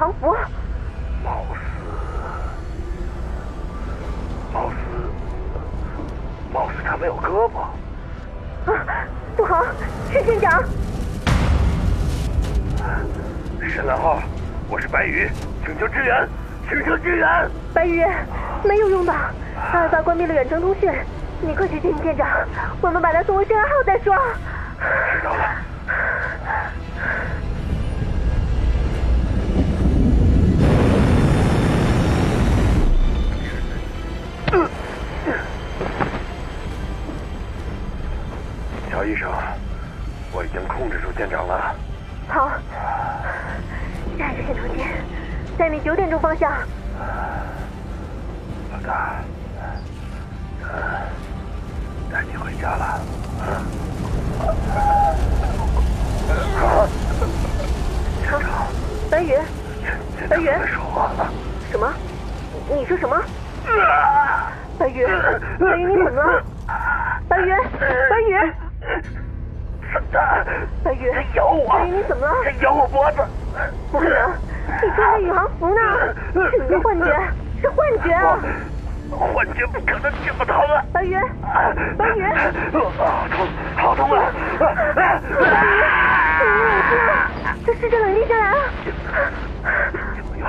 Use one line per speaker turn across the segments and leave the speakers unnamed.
他没穿宇航服。
貌似，貌似，貌似他没有胳膊。
啊，不好，是舰长。
深蓝号，我是白羽，请求支援，请求支援。
白羽，没有用的，阿尔法关闭了远程通讯，你快去接舰长，我们把他送回深蓝号再说。
知道了。乔医生，我已经控制住舰长了。
好，下一个线头间，在你九点钟方向。
老大，嗯，带你回家了。啊！舰长，
白云，白羽
在说话。
什么？你说什么？白云，白云，你怎么了？白云，白羽。
笨蛋！
白羽，
他咬我！
白羽，你怎么了？
他咬我脖子！
不可能，你穿着宇航服呢，是你的幻觉，是幻觉啊！
幻觉不可能这么疼啊！
白羽，白羽，
好痛，好痛啊！
白羽，冷静，这试着冷静下来啊！
有，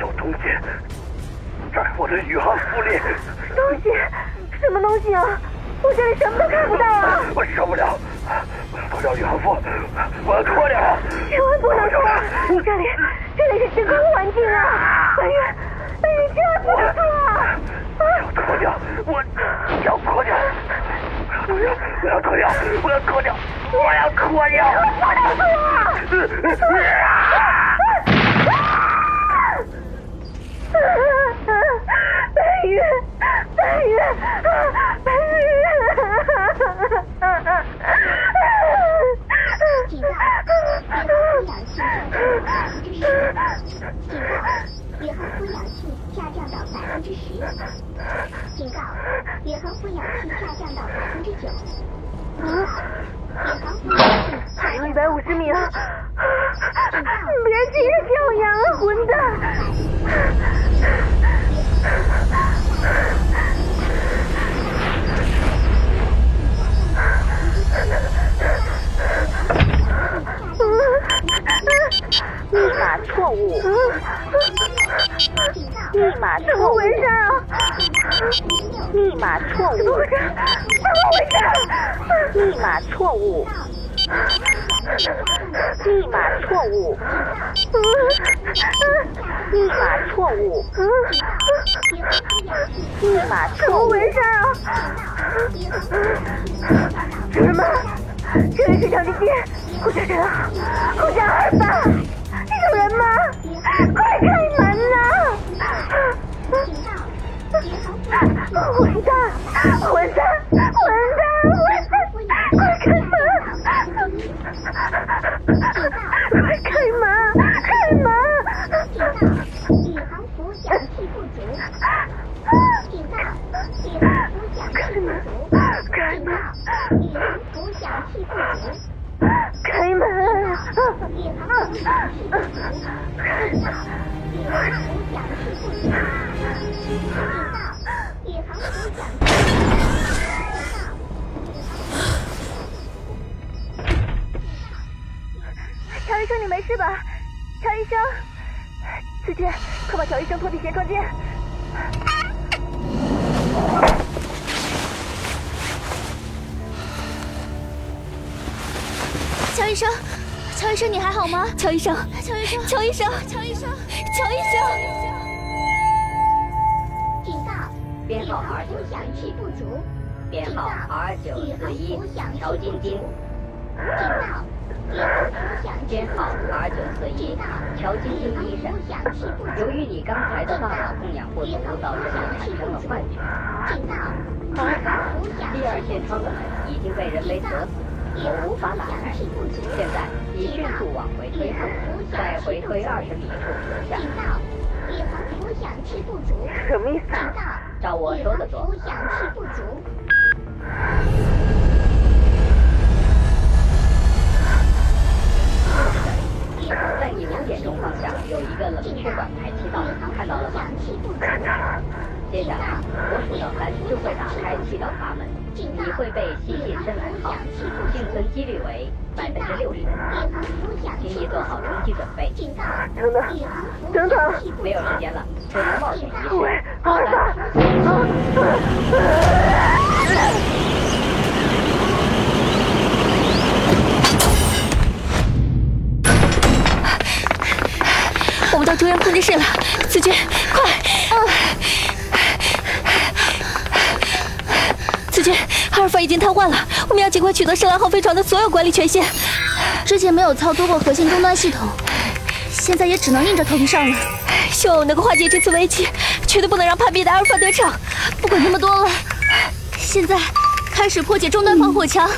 有东西在我的宇航服里。
东西？什么东西啊？我这里什么都看不到啊！
我受不了，我要脱掉宇航服，我要脱掉！
千万不能脱！这里，这里是真空环境啊！白羽，白羽，千万不能脱啊！
要脱掉，我要脱掉！我要脱掉！我要脱掉！我要脱掉！
不能脱！白羽，白羽，白羽！
警告：宇航服氧气下降到百分之十。
码错误，
怎么回事？怎么回事？
密码错误，密码错误，密码错误，
怎么，回事啊？主人们，这里是长地机，呼叫人啊，呼叫二法，主人吗，混蛋，混蛋，混蛋，混蛋，快开门！快开门，开门！
宇航服氧气不足。警告：宇航服氧气不足。
快把乔医生拖进舷窗间。
乔医生，乔医生，你还好吗？乔医生，乔医生，乔医生，乔医生，乔医生。
警告：
编号 R 九
氧气不足。
编号 R 九四一乔晶晶，
警告：
编号
不足。
R 九四一乔晶晶医生。由于你刚才的大脑供氧不足，导致你产生了幻觉。
警告：
第二线窗的门已经被人为锁死，我无法打开。现在你迅速往回推后，再回推二十米处停下
警。告：宇航服氧气不足。
什么意思
警？告：
照我说的做。在你五点钟方向有一个冷却管排气道，看到了吗？
看到了。
接下来我数到三就会打开气道阀门，你会被吸进深蓝号，幸存几率为百分之六十。请你做好冲击准备。
等等，等等，
没有时间了，只能冒险一
喂
试。，
阿尔法，
我们到中央控制室了，子君，快！子君，阿尔法已经瘫痪了，我们要尽快取得深蓝号飞船的所有管理权限。
之前没有操作过核心终端系统，现在也只能硬着头皮上了。
希望我能够化解这次危机，绝对不能让叛变的阿尔法得逞。
不管那么多了，现在开始破解终端防火墙。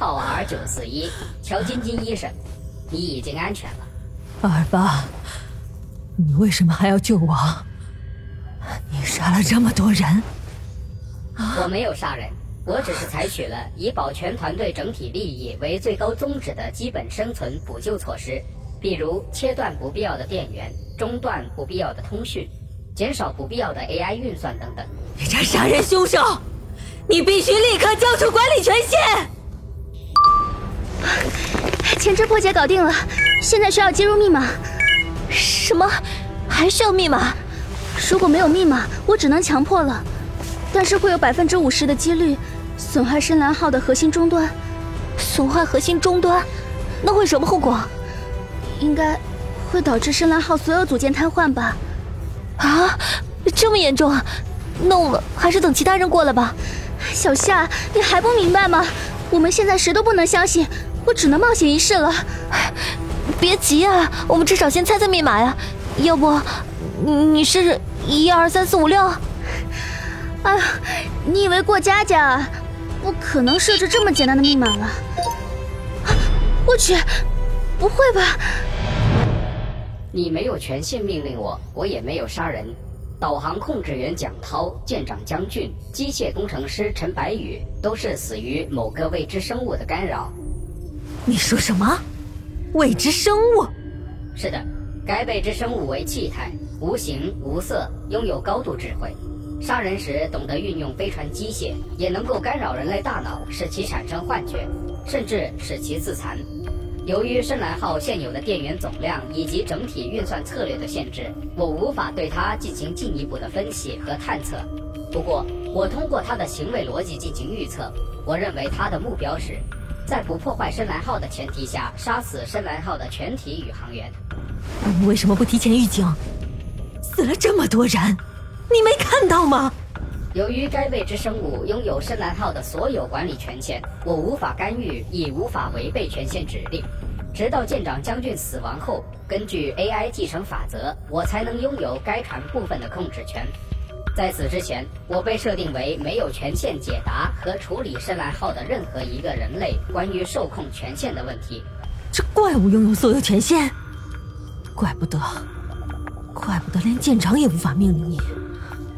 号 R 九四一，乔晶晶医生，你已经安全了。
二八，你为什么还要救我？你杀了这么多人，
我没有杀人，我只是采取了以保全团队整体利益为最高宗旨的基本生存补救措施，比如切断不必要的电源，中断不必要的通讯，减少不必要的 AI 运算等等。
你这杀人凶手，你必须立刻交出管理权限！
前置破解搞定了，现在需要接入密码。
什么？还需要密码？
如果没有密码，我只能强迫了。但是会有百分之五十的几率损坏深蓝号的核心终端，
损坏核心终端，那会什么后果？
应该会导致深蓝号所有组件瘫痪吧？
啊，这么严重啊！那我们还是等其他人过来吧。
小夏，你还不明白吗？我们现在谁都不能相信，我只能冒险一试了。
别急啊，我们至少先猜猜密码呀。要不，你试试一二三四五六。
啊，你以为过家家？不可能设置这么简单的密码了。我去，不会吧？
你没有权限命令我，我也没有杀人。导航控制员蒋涛、舰长江俊、机械工程师陈白宇都是死于某个未知生物的干扰。
你说什么？未知生物？
是的，该未知生物为气态，无形无色，拥有高度智慧。杀人时懂得运用飞船机械，也能够干扰人类大脑，使其产生幻觉，甚至使其自残。由于深蓝号现有的电源总量以及整体运算策略的限制，我无法对它进行进一步的分析和探测。不过，我通过它的行为逻辑进行预测，我认为它的目标是，在不破坏深蓝号的前提下，杀死深蓝号的全体宇航员。
你为什么不提前预警？死了这么多人，你没看到吗？
由于该未知生物拥有深蓝号的所有管理权限，我无法干预，亦无法违背权限指令。直到舰长将军死亡后，根据 AI 继承法则，我才能拥有该船部分的控制权。在此之前，我被设定为没有权限解答和处理深蓝号的任何一个人类关于受控权限的问题。
这怪物拥有所有权限，怪不得，怪不得连舰长也无法命令你。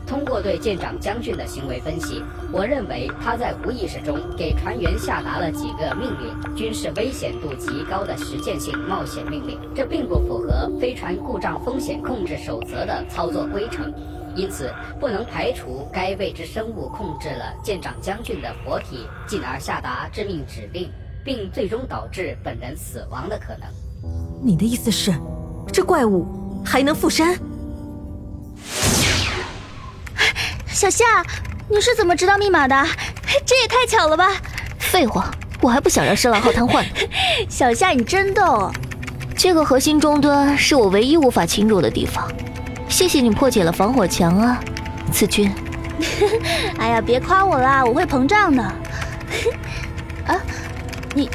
通过对舰长将军的行为分析，我认为他在无意识中给船员下达了几个命令，均是危险度极高的实践性冒险命令。这并不符合飞船故障风险控制守则的操作规程，因此不能排除该未知生物控制了舰长将军的活体，进而下达致命指令，并最终导致本人死亡的可能。
你的意思是，这怪物还能附身？
小夏，你是怎么知道密码的？这也太巧了吧！
废话，我还不想让深蓝号瘫痪呢。
小夏，你真逗。
这个核心终端是我唯一无法侵入的地方，谢谢你破解了防火墙啊，子君。
哎呀，别夸我啦，我会膨胀的。啊，你，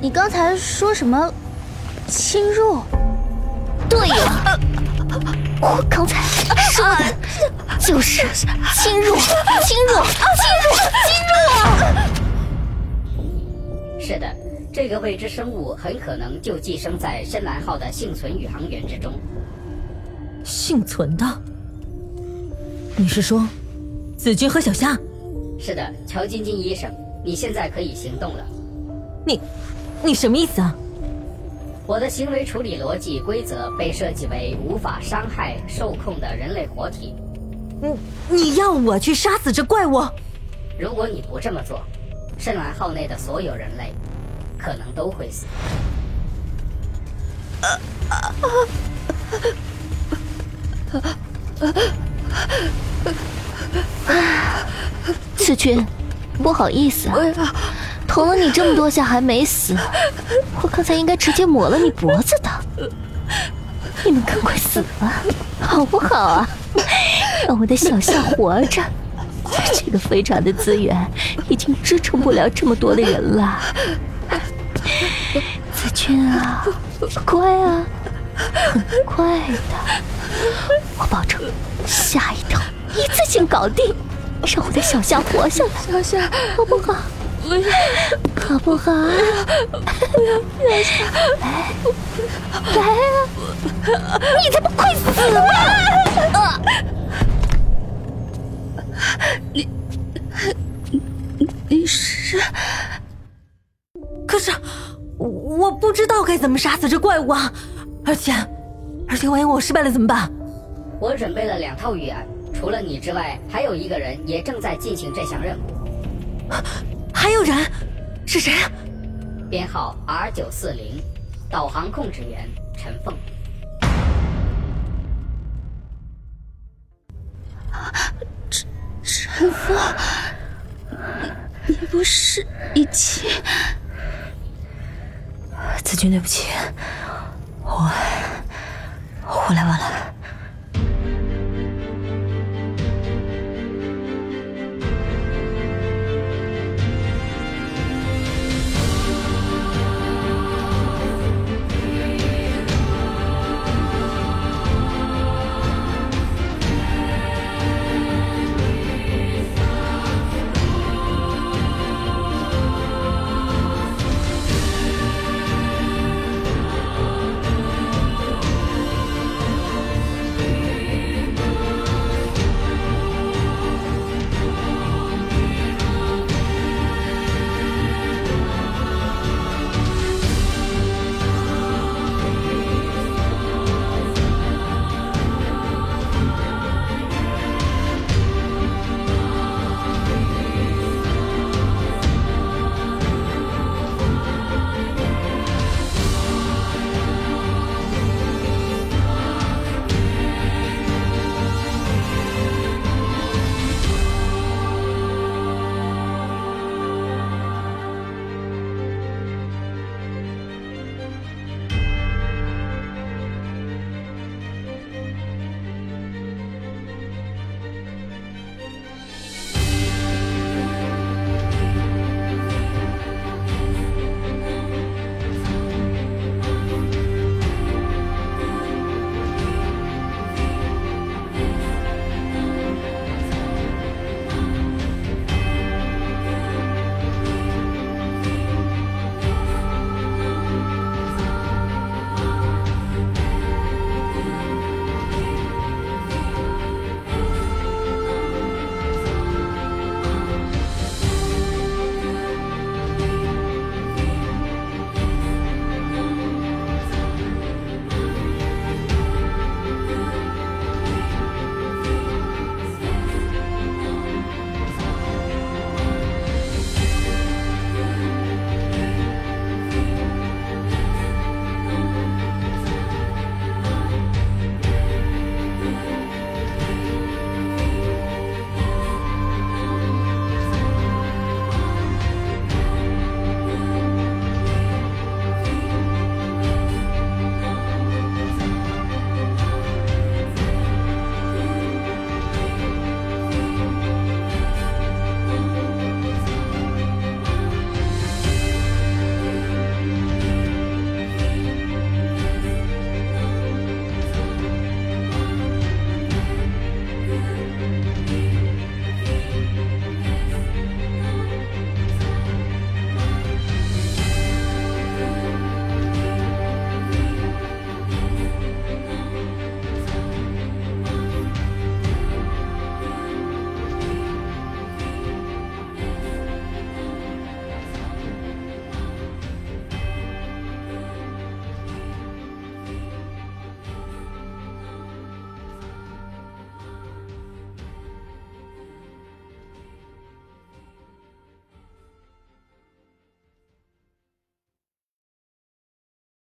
你刚才说什么？侵入？
对呀，我刚才说的就是侵入，侵入，侵入，侵入啊！
是的，这个未知生物很可能就寄生在深蓝号的幸存宇航员之中。
幸存的？你是说，子君和小夏？
是的，乔晶晶医生，你现在可以行动了。
你，你什么意思啊？
我的行为处理逻辑规则被设计为无法伤害受控的人类活体。
你你要我去杀死这怪物？
如果你不这么做，深蓝号内的所有人类可能都会死。
子君，不好意思啊，捅了你这么多下还没死，我刚才应该直接抹了你脖子的。你们赶快死吧，好不好啊？让我的小夏活着。这个飞船的资源已经支撑不了这么多的人了。子君啊，乖啊，很快的，我保证下一条一次性搞定，让我的小夏活下来。
小夏，
好不好？
不要，
好不好？
不要，小夏，
来，来啊！你他妈快死吧！啊！
你，你，你是？
可是，我不知道该怎么杀死这怪物啊！而且，而且万一我失败了怎么办？
我准备了两套预案，除了你之外，还有一个人也正在进行这项任务。
还有人？是谁？
编号 R 九四零，导航控制员陈凤。
陈陈凤，你你不是已经？
子君，对不起，我我来晚了。